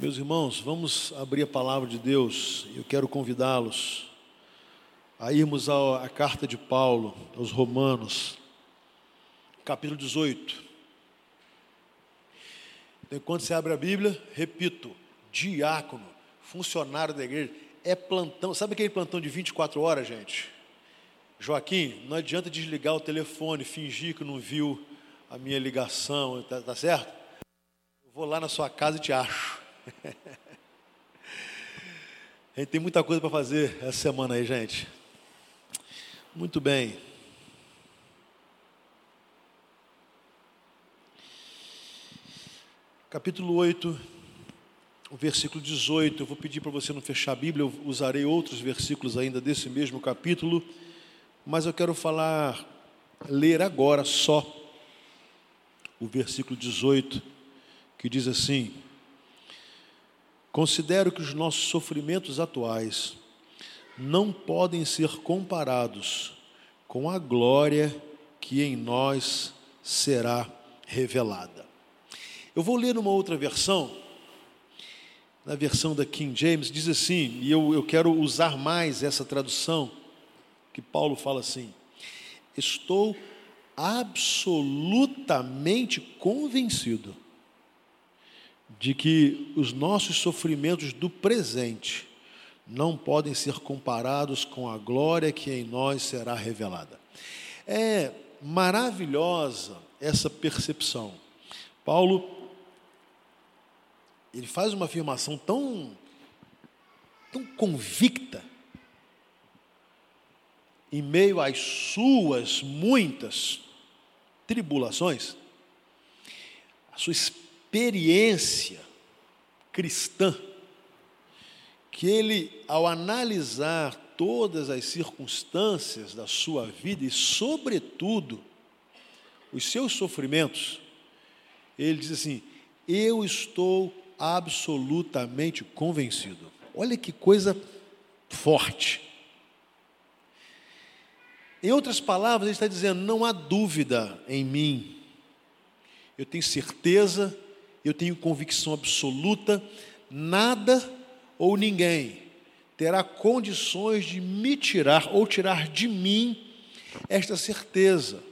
Meus irmãos, vamos abrir a palavra de Deus. Eu quero convidá-los a irmos à, carta de Paulo aos Romanos, capítulo 18. Então, quando você abre a Bíblia, repito, diácono, funcionário da igreja, é plantão. Sabe aquele plantão de 24 horas, gente? Joaquim, não adianta desligar o telefone, fingir que não viu a minha ligação, tá, tá certo? Eu vou lá na sua casa e te acho. A gente tem muita coisa para fazer essa semana aí, gente. Muito bem. Capítulo 8, o versículo 18. Eu vou pedir para você não fechar a Bíblia, eu usarei outros versículos ainda desse mesmo capítulo, mas eu quero falar, ler agora só o versículo 18, que diz assim: Considero que os nossos sofrimentos atuais não podem ser comparados com a glória que em nós será revelada. Eu vou ler numa outra versão, na versão da King James, diz assim, e eu, eu quero usar mais essa tradução, que Paulo fala assim: Estou absolutamente convencido de que os nossos sofrimentos do presente não podem ser comparados com a glória que em nós será revelada. É maravilhosa essa percepção. Paulo ele faz uma afirmação tão tão convicta em meio às suas muitas tribulações, a sua cristã, que ele, ao analisar todas as circunstâncias da sua vida e, sobretudo, os seus sofrimentos, ele diz assim: Eu estou absolutamente convencido. Olha que coisa forte. Em outras palavras, ele está dizendo: não há dúvida em mim eu tenho certeza, eu tenho convicção absoluta, nada ou ninguém terá condições de me tirar ou tirar de mim esta certeza.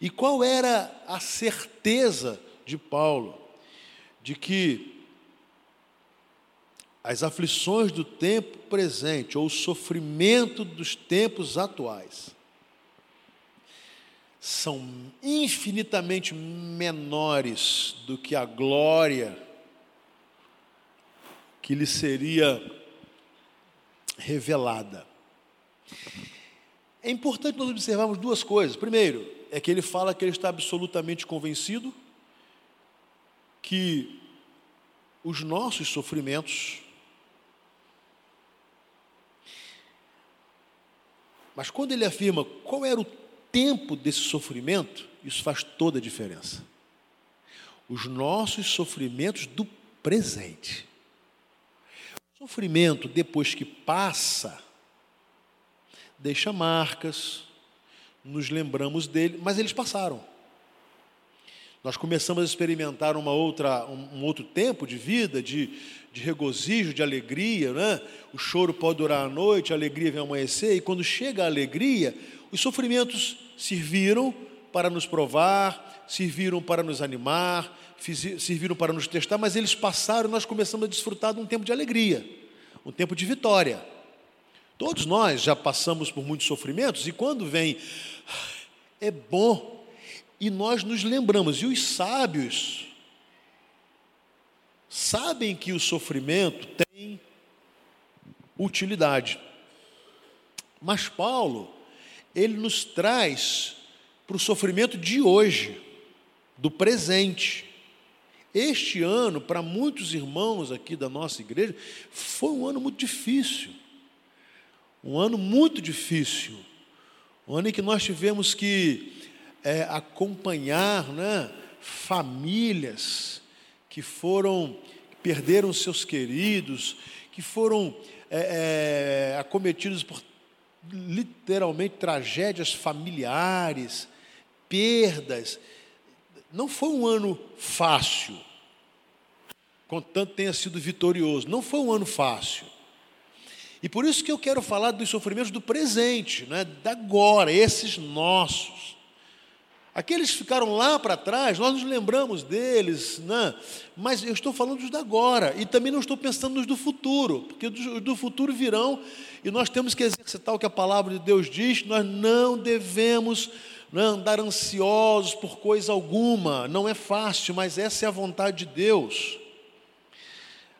E qual era a certeza de Paulo? De que as aflições do tempo presente, ou o sofrimento dos tempos atuais, são infinitamente menores do que a glória que lhe seria revelada. É importante nós observarmos duas coisas. Primeiro, é que ele fala que ele está absolutamente convencido que os nossos sofrimentos, mas quando ele afirma qual era o tempo desse sofrimento, isso faz toda a diferença. Os nossos sofrimentos do presente. O sofrimento, depois que passa, deixa marcas, nos lembramos dele, mas eles passaram. Nós começamos a experimentar uma outra, um, outro tempo de vida, de, de regozijo, de alegria. Né? O choro pode durar a noite, a alegria vem amanhecer, e quando chega a alegria, os sofrimentos serviram para nos provar, serviram para nos animar, serviram para nos testar, mas eles passaram e nós começamos a desfrutar de um tempo de alegria, um tempo de vitória. Todos nós já passamos por muitos sofrimentos e quando vem, é bom, e nós nos lembramos, e os sábios sabem que o sofrimento tem utilidade. Mas Paulo, ele nos traz para o sofrimento de hoje, do presente. Este ano, para muitos irmãos aqui da nossa igreja, foi um ano muito difícil. Um ano muito difícil. Um ano em que nós tivemos que é, acompanhar né, famílias que foram, que perderam seus queridos, que foram é, é, acometidos por literalmente tragédias familiares, perdas. Não foi um ano fácil. contanto tenha sido vitorioso. Não foi um ano fácil. E por isso que eu quero falar dos sofrimentos do presente, né, da agora, esses nossos. Aqueles que ficaram lá para trás, nós nos lembramos deles, né? mas eu estou falando dos da agora, e também não estou pensando nos do futuro, porque os do futuro virão, e nós temos que exercitar o que a palavra de Deus diz, nós não devemos né, andar ansiosos por coisa alguma, não é fácil, mas essa é a vontade de Deus.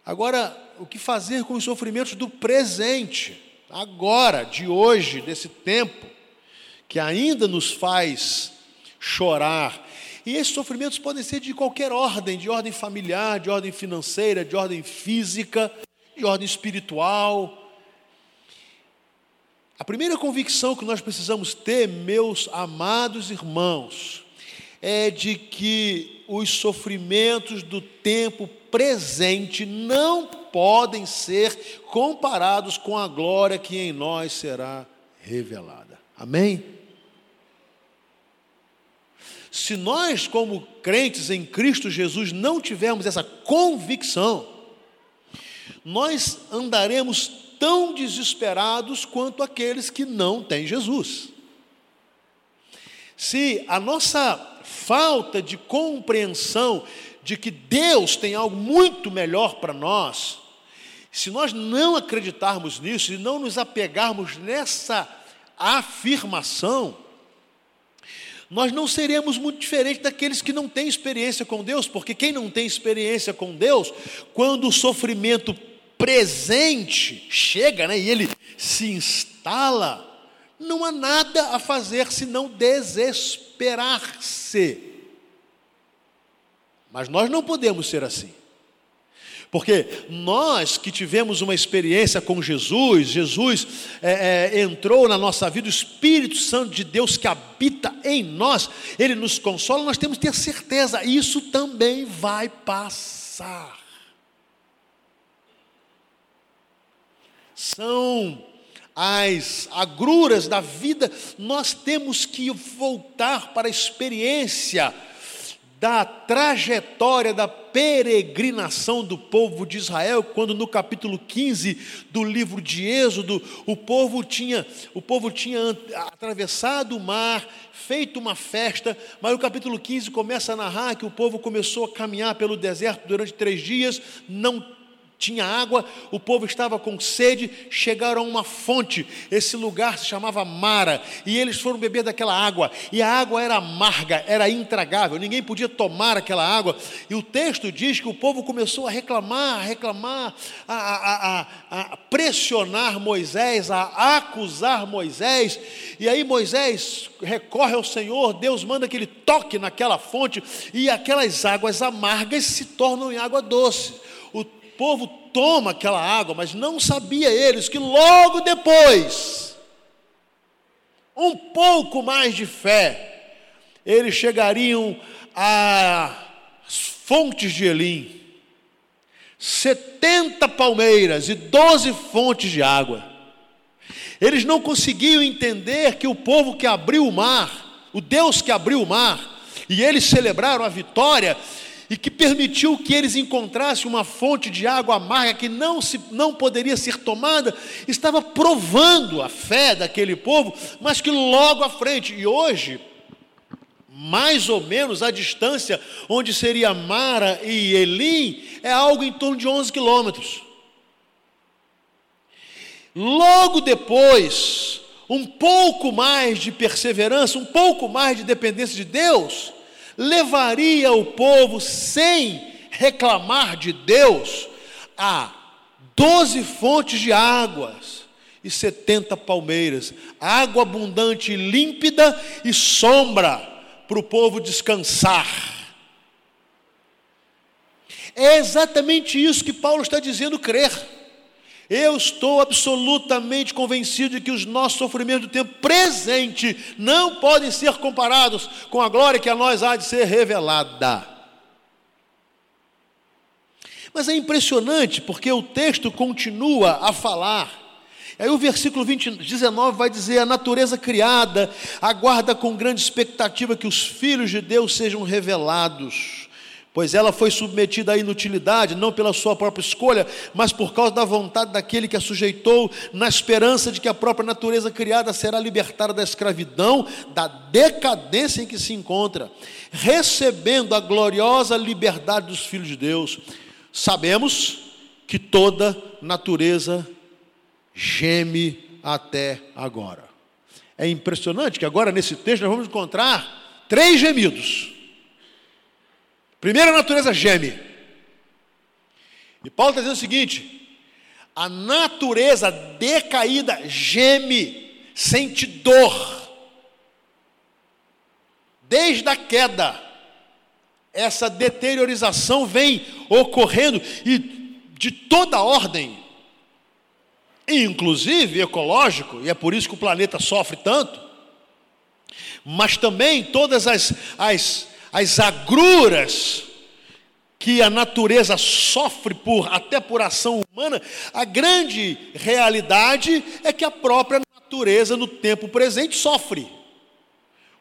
Agora, o que fazer com os sofrimentos do presente, agora, de hoje, desse tempo, que ainda nos faz chorar. E esses sofrimentos podem ser de qualquer ordem, de ordem familiar, de ordem financeira, de ordem física, de ordem espiritual. A primeira convicção que nós precisamos ter, meus amados irmãos, é de que os sofrimentos do tempo presente não podem ser comparados com a glória que em nós será revelada. Amém? Se nós, como crentes em Cristo Jesus, não tivermos essa convicção, nós andaremos tão desesperados quanto aqueles que não têm Jesus. Se a nossa falta de compreensão de que Deus tem algo muito melhor para nós, se nós não acreditarmos nisso e não nos apegarmos nessa afirmação, nós não seremos muito diferentes daqueles que não têm experiência com Deus, porque quem não tem experiência com Deus, quando o sofrimento presente chega né, e ele se instala, não há nada a fazer senão desesperar-se. Mas nós não podemos ser assim. Porque nós que tivemos uma experiência com Jesus, Jesus é, é, entrou na nossa vida, o Espírito Santo de Deus que habita em nós, ele nos consola, nós temos que ter certeza, isso também vai passar. São as agruras da vida, nós temos que voltar para a experiência da trajetória da peregrinação do povo de Israel, quando no capítulo 15 do livro de Êxodo, o povo tinha, o povo tinha atravessado o mar, feito uma festa, mas o capítulo 15 começa a narrar que o povo começou a caminhar pelo deserto durante três dias, não tinha água, o povo estava com sede, chegaram a uma fonte, esse lugar se chamava Mara, e eles foram beber daquela água, e a água era amarga, era intragável, ninguém podia tomar aquela água, e o texto diz que o povo começou a reclamar, a reclamar, a, a, a, a pressionar Moisés, a acusar Moisés, e aí Moisés recorre ao Senhor, Deus manda que ele toque naquela fonte, e aquelas águas amargas se tornam em água doce povo toma aquela água, mas não sabia eles que logo depois, um pouco mais de fé, eles chegariam às fontes de Elim, 70 palmeiras e 12 fontes de água. Eles não conseguiam entender que o povo que abriu o mar, o Deus que abriu o mar, e eles celebraram a vitória, e que permitiu que eles encontrassem uma fonte de água amarga que não, se, não poderia ser tomada, estava provando a fé daquele povo, mas que logo à frente, e hoje, mais ou menos a distância onde seria Mara e Elim, é algo em torno de 11 quilômetros. Logo depois, um pouco mais de perseverança, um pouco mais de dependência de Deus, levaria o povo sem reclamar de Deus a doze fontes de águas e setenta palmeiras, água abundante e límpida e sombra para o povo descansar. É exatamente isso que Paulo está dizendo crer. Eu estou absolutamente convencido de que os nossos sofrimentos do tempo presente não podem ser comparados com a glória que a nós há de ser revelada. Mas é impressionante porque o texto continua a falar. Aí o versículo 20, 19 vai dizer: A natureza criada aguarda com grande expectativa que os filhos de Deus sejam revelados pois ela foi submetida à inutilidade, não pela sua própria escolha, mas por causa da vontade daquele que a sujeitou, na esperança de que a própria natureza criada será libertada da escravidão, da decadência em que se encontra, recebendo a gloriosa liberdade dos filhos de Deus. Sabemos que toda natureza geme até agora. É impressionante que agora nesse texto nós vamos encontrar três gemidos. Primeiro, a natureza geme. E Paulo está dizendo o seguinte: a natureza decaída geme, sente dor. Desde a queda, essa deteriorização vem ocorrendo e de toda ordem, inclusive ecológico, e é por isso que o planeta sofre tanto, mas também todas as, as as agruras que a natureza sofre por até por ação humana, a grande realidade é que a própria natureza no tempo presente sofre.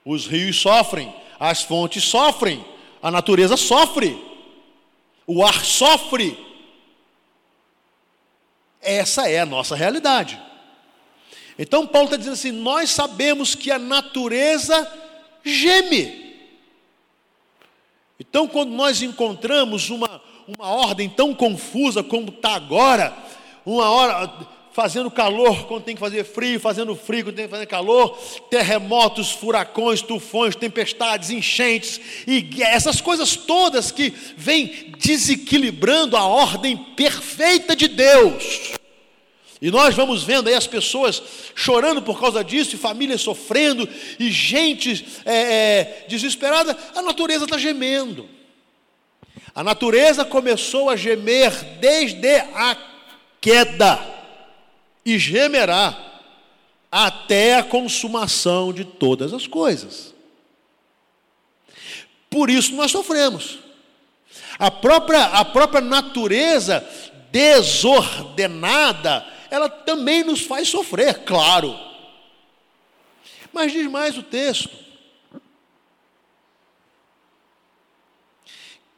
Os rios sofrem, as fontes sofrem, a natureza sofre, o ar sofre. Essa é a nossa realidade. Então Paulo está dizendo assim: nós sabemos que a natureza geme. Então, quando nós encontramos uma, uma ordem tão confusa como está agora, uma hora fazendo calor quando tem que fazer frio, fazendo frio quando tem que fazer calor, terremotos, furacões, tufões, tempestades, enchentes, e essas coisas todas que vêm desequilibrando a ordem perfeita de Deus. E nós vamos vendo aí as pessoas chorando por causa disso, e famílias sofrendo, e gente é, é, desesperada. A natureza está gemendo. A natureza começou a gemer desde a queda, e gemerá até a consumação de todas as coisas. Por isso nós sofremos. A própria, a própria natureza desordenada, ela também nos faz sofrer, claro. Mas diz mais o texto: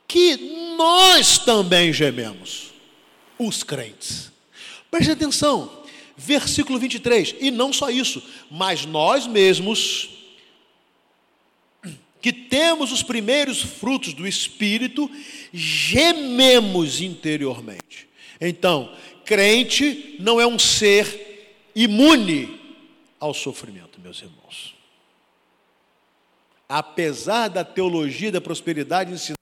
que nós também gememos, os crentes. Preste atenção, versículo 23, e não só isso, mas nós mesmos, que temos os primeiros frutos do Espírito, gememos interiormente. Então, crente não é um ser imune ao sofrimento, meus irmãos. Apesar da teologia da prosperidade ensinar,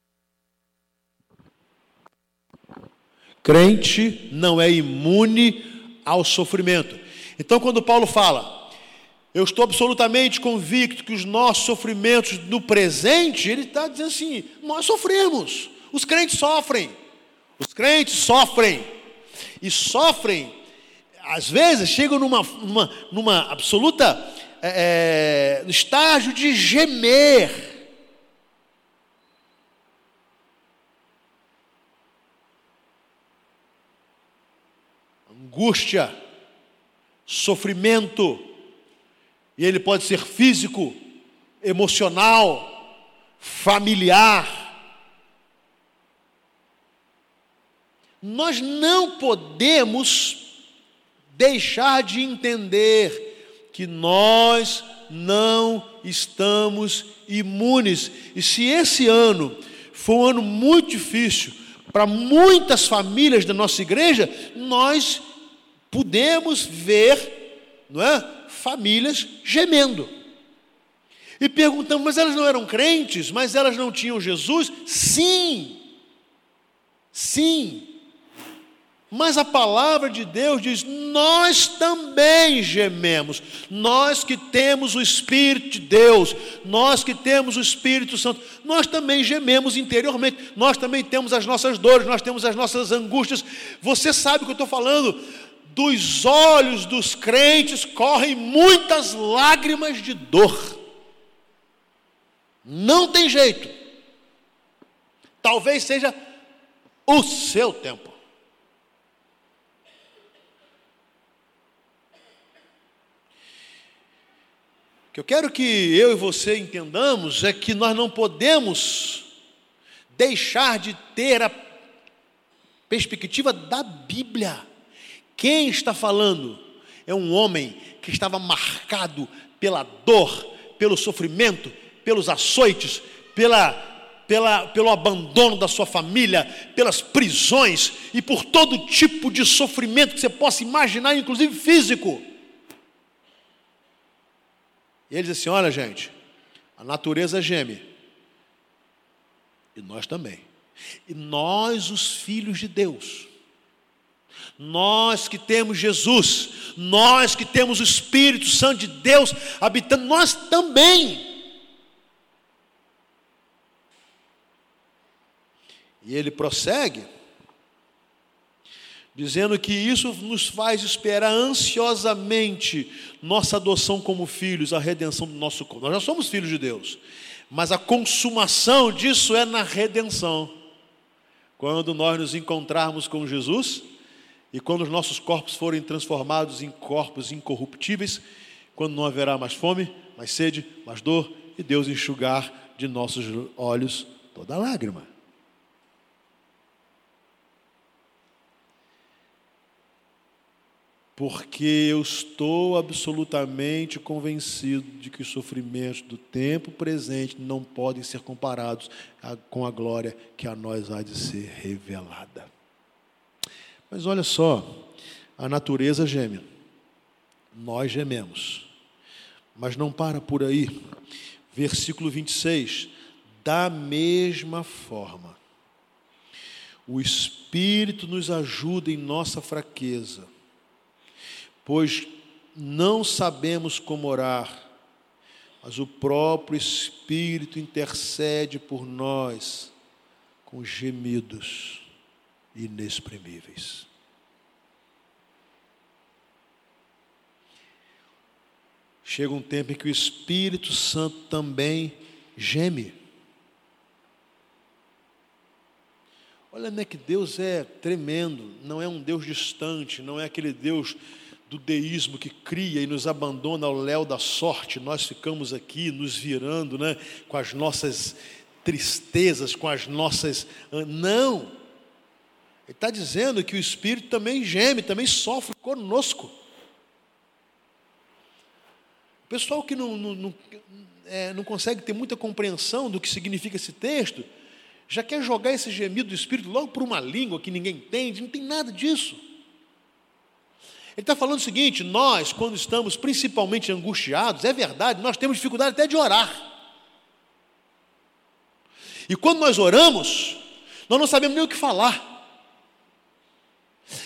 crente não é imune ao sofrimento. Então, quando Paulo fala, eu estou absolutamente convicto que os nossos sofrimentos no presente, ele está dizendo assim: nós sofremos, os crentes sofrem, os crentes sofrem e sofrem, às vezes chegam numa, numa, numa absoluta é, é, estágio de gemer. Angústia, sofrimento, e ele pode ser físico, emocional, familiar nós não podemos deixar de entender que nós não estamos imunes. E se esse ano foi um ano muito difícil para muitas famílias da nossa igreja, nós podemos ver, não é, famílias gemendo. E perguntamos, mas elas não eram crentes, mas elas não tinham Jesus? Sim. Sim. Mas a palavra de Deus diz: nós também gememos, nós que temos o Espírito de Deus, nós que temos o Espírito Santo, nós também gememos interiormente, nós também temos as nossas dores, nós temos as nossas angústias. Você sabe o que eu estou falando? Dos olhos dos crentes correm muitas lágrimas de dor, não tem jeito, talvez seja o seu tempo. Que eu quero que eu e você entendamos é que nós não podemos deixar de ter a perspectiva da Bíblia. Quem está falando é um homem que estava marcado pela dor, pelo sofrimento, pelos açoites, pela, pela, pelo abandono da sua família, pelas prisões e por todo tipo de sofrimento que você possa imaginar, inclusive físico. E ele diz assim: Olha, gente, a natureza geme, e nós também. E nós, os filhos de Deus, nós que temos Jesus, nós que temos o Espírito Santo de Deus habitando, nós também. E ele prossegue, dizendo que isso nos faz esperar ansiosamente nossa adoção como filhos, a redenção do nosso corpo. Nós já somos filhos de Deus, mas a consumação disso é na redenção. Quando nós nos encontrarmos com Jesus e quando os nossos corpos forem transformados em corpos incorruptíveis, quando não haverá mais fome, mais sede, mais dor, e Deus enxugar de nossos olhos toda lágrima. Porque eu estou absolutamente convencido de que os sofrimentos do tempo presente não podem ser comparados com a glória que a nós há de ser revelada. Mas olha só, a natureza geme, nós gememos, mas não para por aí. Versículo 26, da mesma forma, o Espírito nos ajuda em nossa fraqueza pois não sabemos como orar, mas o próprio Espírito intercede por nós com gemidos inexprimíveis. Chega um tempo em que o Espírito Santo também geme. Olha, né, que Deus é tremendo, não é um Deus distante, não é aquele Deus do deísmo que cria e nos abandona ao léu da sorte, nós ficamos aqui nos virando né, com as nossas tristezas, com as nossas. Não! Ele está dizendo que o Espírito também geme, também sofre conosco. O pessoal que não, não, não, é, não consegue ter muita compreensão do que significa esse texto, já quer jogar esse gemido do Espírito logo por uma língua que ninguém entende, não tem nada disso. Ele está falando o seguinte: nós, quando estamos principalmente angustiados, é verdade, nós temos dificuldade até de orar. E quando nós oramos, nós não sabemos nem o que falar.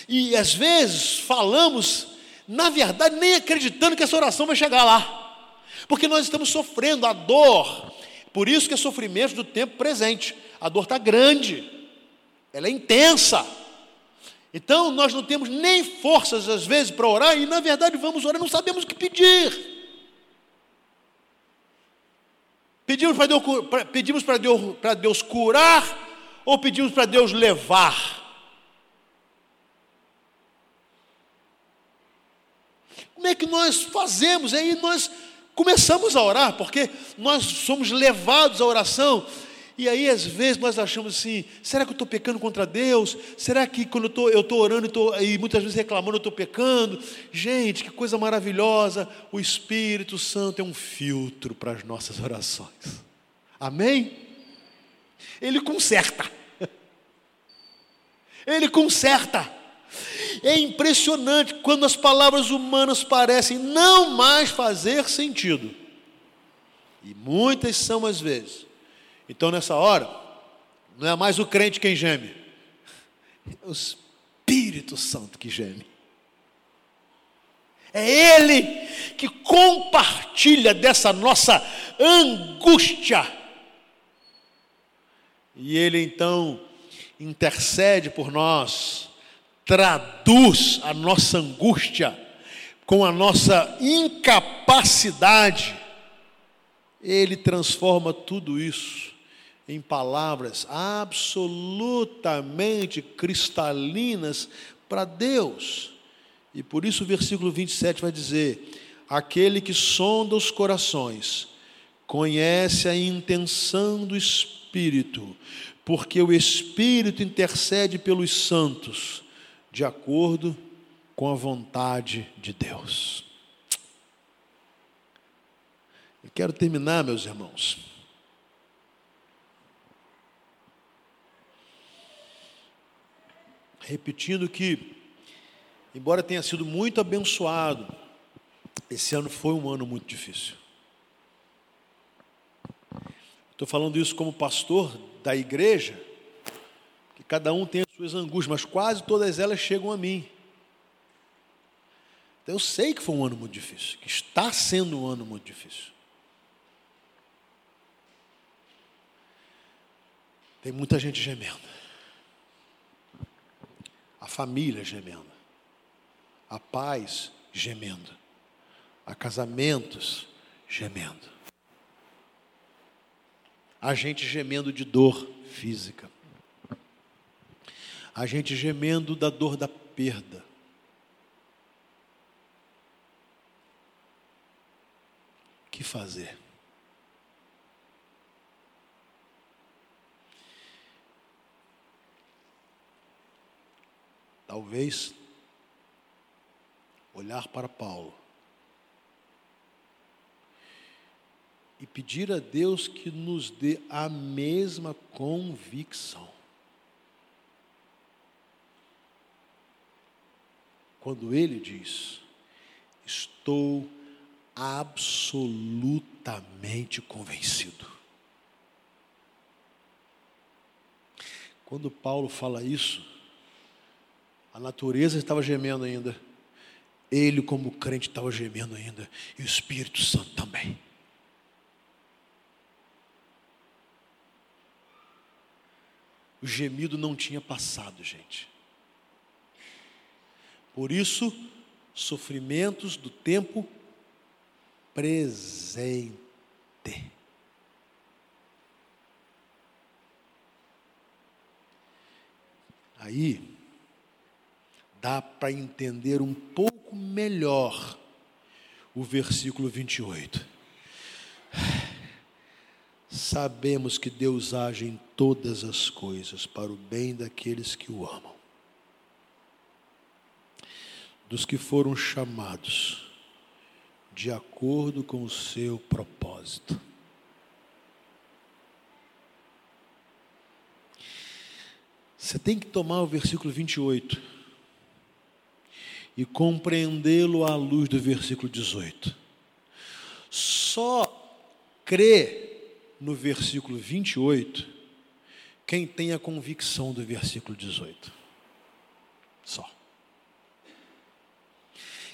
E às vezes falamos, na verdade, nem acreditando que essa oração vai chegar lá. Porque nós estamos sofrendo a dor. Por isso que é sofrimento do tempo presente. A dor está grande, ela é intensa. Então nós não temos nem forças às vezes para orar e na verdade vamos orar, não sabemos o que pedir. Pedimos para Deus, pedimos para Deus, para Deus curar ou pedimos para Deus levar? Como é que nós fazemos? Aí nós começamos a orar, porque nós somos levados à oração e aí, às vezes, nós achamos assim: será que eu estou pecando contra Deus? Será que quando eu estou orando e, tô, e muitas vezes reclamando, eu estou pecando? Gente, que coisa maravilhosa! O Espírito Santo é um filtro para as nossas orações. Amém? Ele conserta. Ele conserta. É impressionante quando as palavras humanas parecem não mais fazer sentido. E muitas são as vezes então, nessa hora, não é mais o crente quem geme, é o Espírito Santo que geme. É Ele que compartilha dessa nossa angústia. E Ele então intercede por nós, traduz a nossa angústia com a nossa incapacidade. Ele transforma tudo isso em palavras absolutamente cristalinas para Deus. E por isso o versículo 27 vai dizer: Aquele que sonda os corações, conhece a intenção do Espírito, porque o Espírito intercede pelos santos, de acordo com a vontade de Deus. Eu quero terminar, meus irmãos. Repetindo que, embora tenha sido muito abençoado, esse ano foi um ano muito difícil. Estou falando isso como pastor da igreja, que cada um tem as suas angústias, mas quase todas elas chegam a mim. Então eu sei que foi um ano muito difícil, que está sendo um ano muito difícil. Tem muita gente gemendo. Família gemendo. A paz gemendo. A casamentos gemendo a gente gemendo de dor física, a gente gemendo da dor da perda. Que fazer? Talvez olhar para Paulo e pedir a Deus que nos dê a mesma convicção. Quando ele diz: Estou absolutamente convencido. Quando Paulo fala isso, a natureza estava gemendo ainda, ele, como crente, estava gemendo ainda, e o Espírito Santo também. O gemido não tinha passado, gente. Por isso, sofrimentos do tempo presente. Aí, dá para entender um pouco melhor o versículo 28 sabemos que Deus age em todas as coisas para o bem daqueles que o amam, dos que foram chamados de acordo com o seu propósito. Você tem que tomar o versículo 28 e compreendê-lo à luz do versículo 18. Só crê no versículo 28 quem tem a convicção do versículo 18. Só.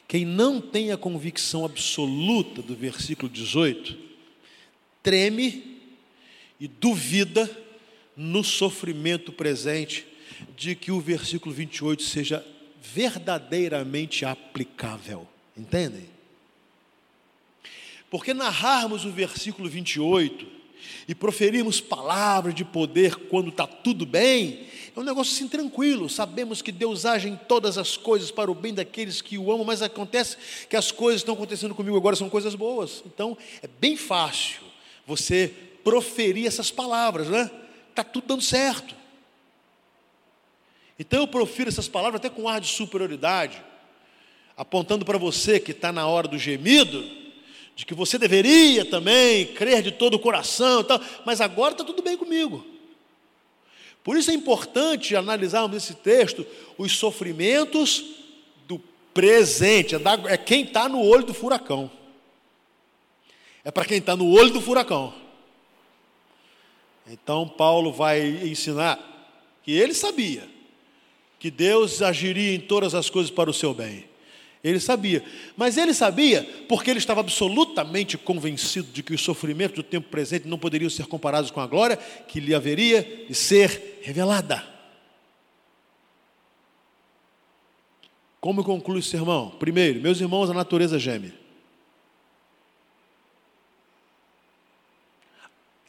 Quem não tem a convicção absoluta do versículo 18, treme e duvida no sofrimento presente de que o versículo 28 seja verdadeiramente aplicável. Entendem? Porque narrarmos o versículo 28 e proferirmos palavras de poder quando está tudo bem, é um negócio assim tranquilo. Sabemos que Deus age em todas as coisas para o bem daqueles que o amam, mas acontece que as coisas estão acontecendo comigo agora são coisas boas. Então é bem fácil você proferir essas palavras, né? Está tudo dando certo. Então eu profiro essas palavras até com ar de superioridade, apontando para você que está na hora do gemido de que você deveria também crer de todo o coração tal, mas agora está tudo bem comigo. Por isso é importante analisarmos nesse texto os sofrimentos do presente, é, é quem está no olho do furacão. É para quem está no olho do furacão. Então Paulo vai ensinar que ele sabia que Deus agiria em todas as coisas para o seu bem. Ele sabia. Mas ele sabia porque ele estava absolutamente convencido de que os sofrimentos do tempo presente não poderiam ser comparados com a glória que lhe haveria de ser revelada. Como conclui o sermão? Primeiro, meus irmãos, a natureza geme.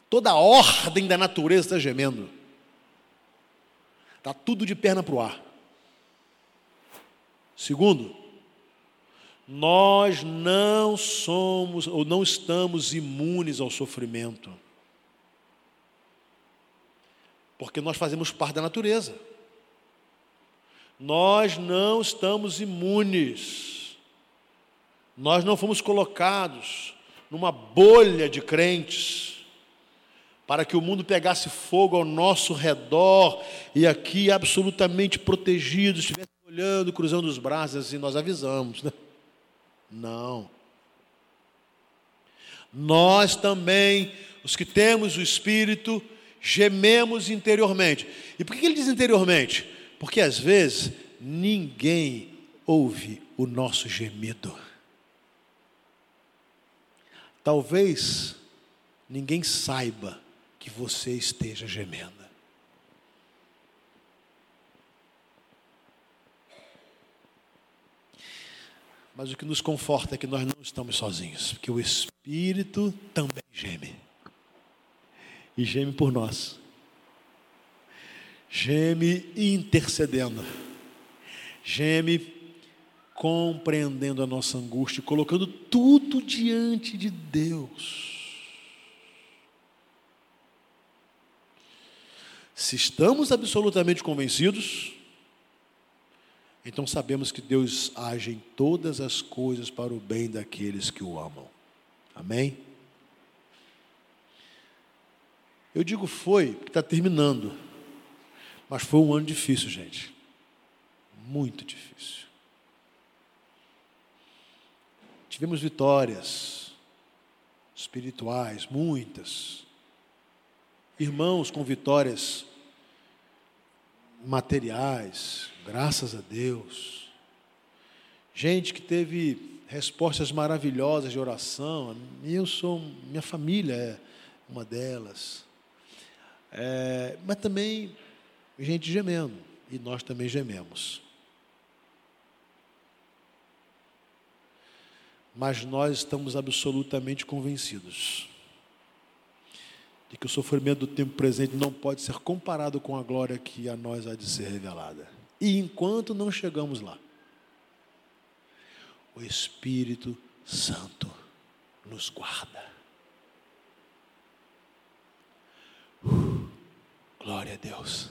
Toda a ordem da natureza está gemendo. Está tudo de perna para o ar. Segundo, nós não somos ou não estamos imunes ao sofrimento. Porque nós fazemos parte da natureza. Nós não estamos imunes. Nós não fomos colocados numa bolha de crentes para que o mundo pegasse fogo ao nosso redor e aqui absolutamente protegidos, estivesse olhando, cruzando os braços, assim nós avisamos, né? Não. Nós também, os que temos o Espírito, gememos interiormente. E por que ele diz interiormente? Porque às vezes ninguém ouve o nosso gemido. Talvez ninguém saiba que você esteja gemendo. Mas o que nos conforta é que nós não estamos sozinhos, porque o Espírito também geme. E geme por nós. Geme intercedendo. Geme compreendendo a nossa angústia, colocando tudo diante de Deus. Se estamos absolutamente convencidos, então sabemos que Deus age em todas as coisas para o bem daqueles que o amam. Amém? Eu digo foi, porque está terminando. Mas foi um ano difícil, gente. Muito difícil. Tivemos vitórias espirituais, muitas. Irmãos com vitórias materiais, graças a Deus. Gente que teve respostas maravilhosas de oração. Eu sou, minha família é uma delas. É, mas também gente gemendo, e nós também gememos. Mas nós estamos absolutamente convencidos de que o sofrimento do tempo presente não pode ser comparado com a glória que a nós há de ser revelada. E enquanto não chegamos lá, o Espírito Santo nos guarda. Uh, glória a Deus.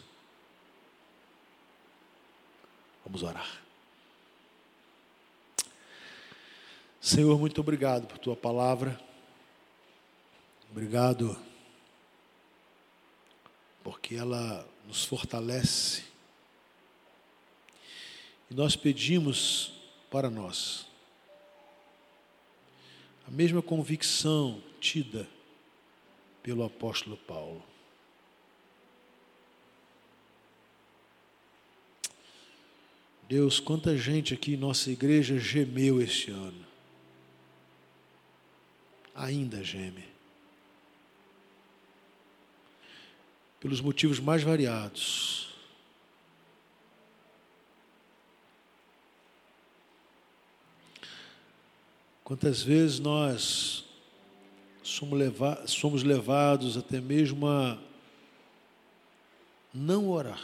Vamos orar. Senhor, muito obrigado por tua palavra. Obrigado porque ela nos fortalece. E nós pedimos para nós a mesma convicção tida pelo apóstolo Paulo. Deus, quanta gente aqui em nossa igreja gemeu este ano. Ainda geme. Pelos motivos mais variados. Quantas vezes nós somos, leva somos levados até mesmo a não orar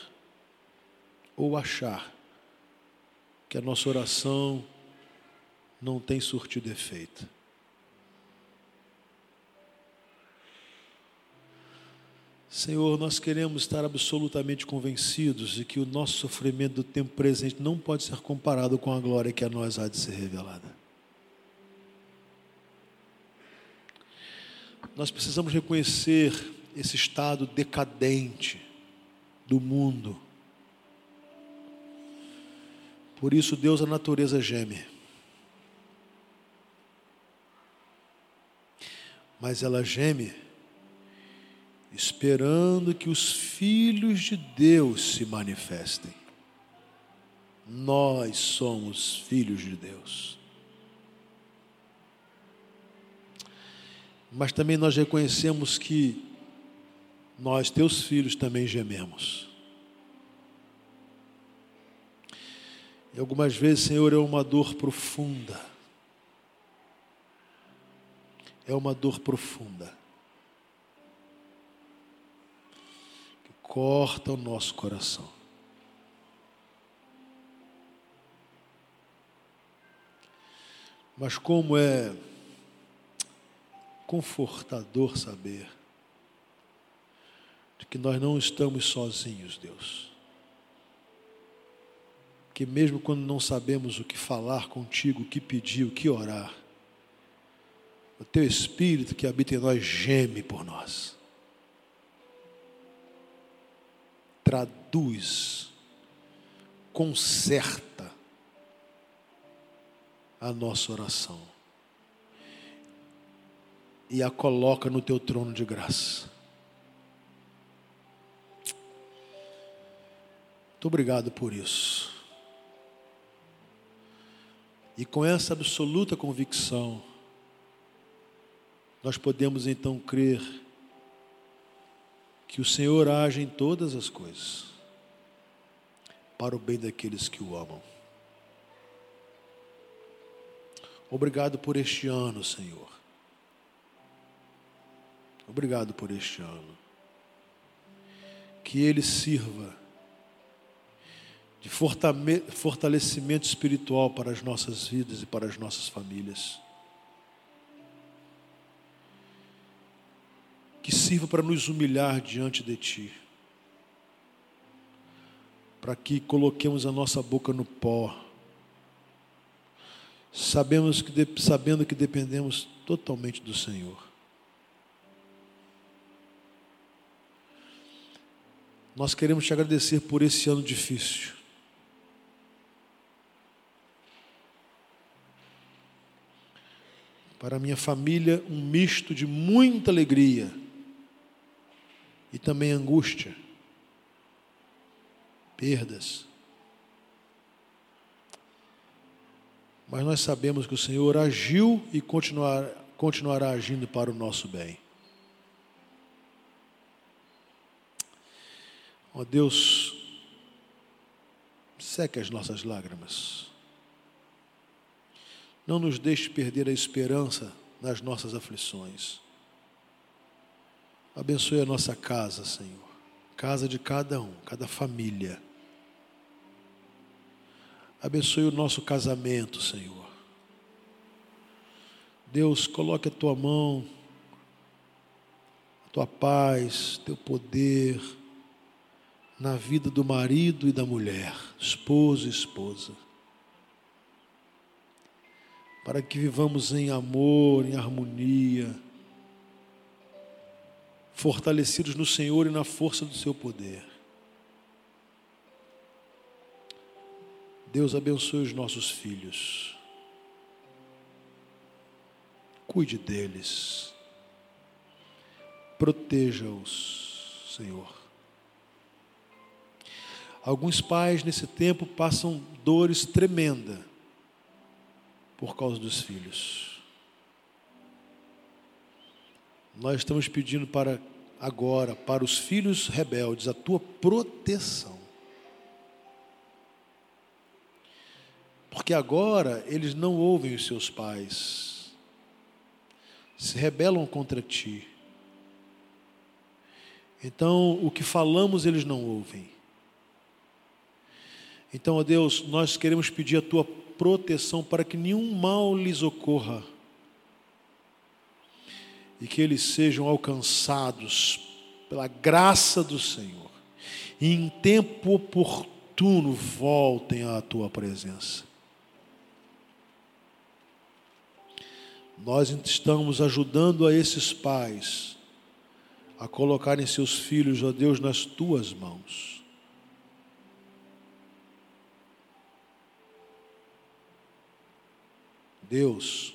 ou achar que a nossa oração não tem surtido efeito. Senhor, nós queremos estar absolutamente convencidos de que o nosso sofrimento do tempo presente não pode ser comparado com a glória que a nós há de ser revelada. Nós precisamos reconhecer esse estado decadente do mundo. Por isso, Deus, a natureza geme. Mas ela geme esperando que os filhos de Deus se manifestem. Nós somos filhos de Deus. Mas também nós reconhecemos que nós, teus filhos, também gememos. E algumas vezes, Senhor, é uma dor profunda. É uma dor profunda. Corta o nosso coração. Mas como é confortador saber de que nós não estamos sozinhos, Deus. Que mesmo quando não sabemos o que falar contigo, o que pedir, o que orar, o teu Espírito que habita em nós geme por nós. Traduz, conserta a nossa oração e a coloca no teu trono de graça. Muito obrigado por isso. E com essa absoluta convicção, nós podemos então crer que o Senhor age em todas as coisas para o bem daqueles que o amam. Obrigado por este ano, Senhor. Obrigado por este ano. Que ele sirva de fortalecimento espiritual para as nossas vidas e para as nossas famílias. Que sirva para nos humilhar diante de Ti. Para que coloquemos a nossa boca no pó. Sabemos que, sabendo que dependemos totalmente do Senhor. Nós queremos te agradecer por esse ano difícil. Para minha família, um misto de muita alegria e também angústia, perdas. Mas nós sabemos que o Senhor agiu e continuar, continuará agindo para o nosso bem. Ó oh Deus, seque as nossas lágrimas. Não nos deixe perder a esperança nas nossas aflições. Abençoe a nossa casa, Senhor. Casa de cada um, cada família. Abençoe o nosso casamento, Senhor. Deus, coloque a tua mão, a tua paz, teu poder na vida do marido e da mulher, esposo e esposa para que vivamos em amor, em harmonia, fortalecidos no Senhor e na força do seu poder. Deus abençoe os nossos filhos. Cuide deles. Proteja-os, Senhor. Alguns pais nesse tempo passam dores tremendas por causa dos filhos. Nós estamos pedindo para agora, para os filhos rebeldes, a tua proteção. Porque agora eles não ouvem os seus pais, se rebelam contra ti. Então, o que falamos eles não ouvem. Então, ó Deus, nós queremos pedir a tua proteção para que nenhum mal lhes ocorra e que eles sejam alcançados pela graça do Senhor e em tempo oportuno voltem à tua presença. Nós estamos ajudando a esses pais a colocarem seus filhos, ó Deus, nas tuas mãos. Deus,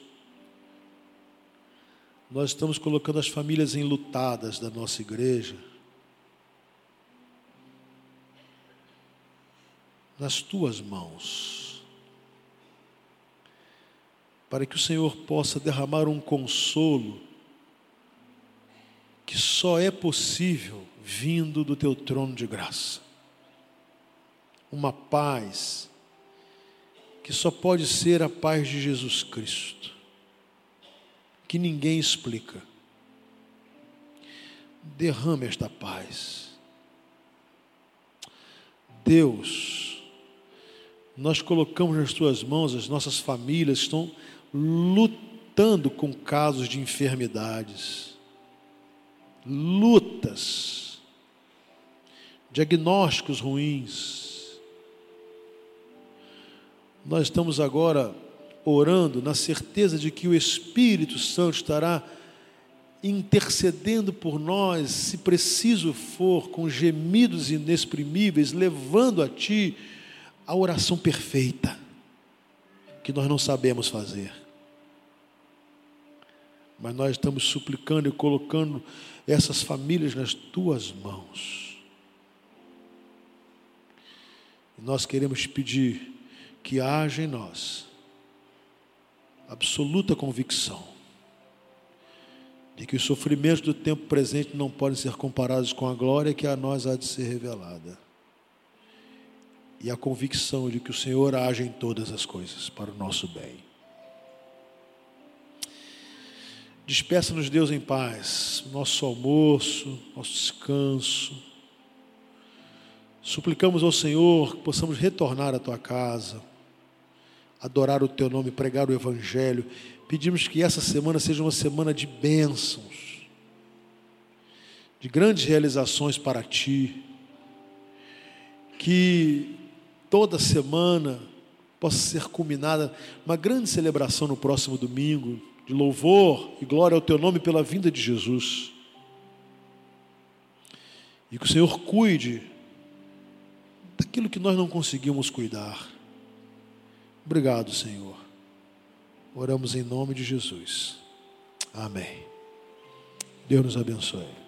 nós estamos colocando as famílias enlutadas da nossa igreja nas tuas mãos, para que o Senhor possa derramar um consolo que só é possível vindo do teu trono de graça, uma paz que só pode ser a paz de Jesus Cristo, que ninguém explica. Derrame esta paz. Deus, nós colocamos nas tuas mãos as nossas famílias estão lutando com casos de enfermidades, lutas, diagnósticos ruins. Nós estamos agora orando na certeza de que o Espírito Santo estará intercedendo por nós, se preciso for, com gemidos inexprimíveis, levando a Ti a oração perfeita, que nós não sabemos fazer. Mas nós estamos suplicando e colocando essas famílias nas Tuas mãos. Nós queremos pedir que haja em nós absoluta convicção de que os sofrimentos do tempo presente não podem ser comparados com a glória que a nós há de ser revelada. E a convicção de que o Senhor age em todas as coisas para o nosso bem. Despeça-nos, Deus, em paz, nosso almoço, nosso descanso. Suplicamos ao Senhor que possamos retornar à tua casa, adorar o teu nome, pregar o Evangelho. Pedimos que essa semana seja uma semana de bênçãos, de grandes realizações para ti. Que toda semana possa ser culminada uma grande celebração no próximo domingo, de louvor e glória ao teu nome pela vinda de Jesus. E que o Senhor cuide daquilo que nós não conseguimos cuidar Obrigado, Senhor. Oramos em nome de Jesus. Amém. Deus nos abençoe.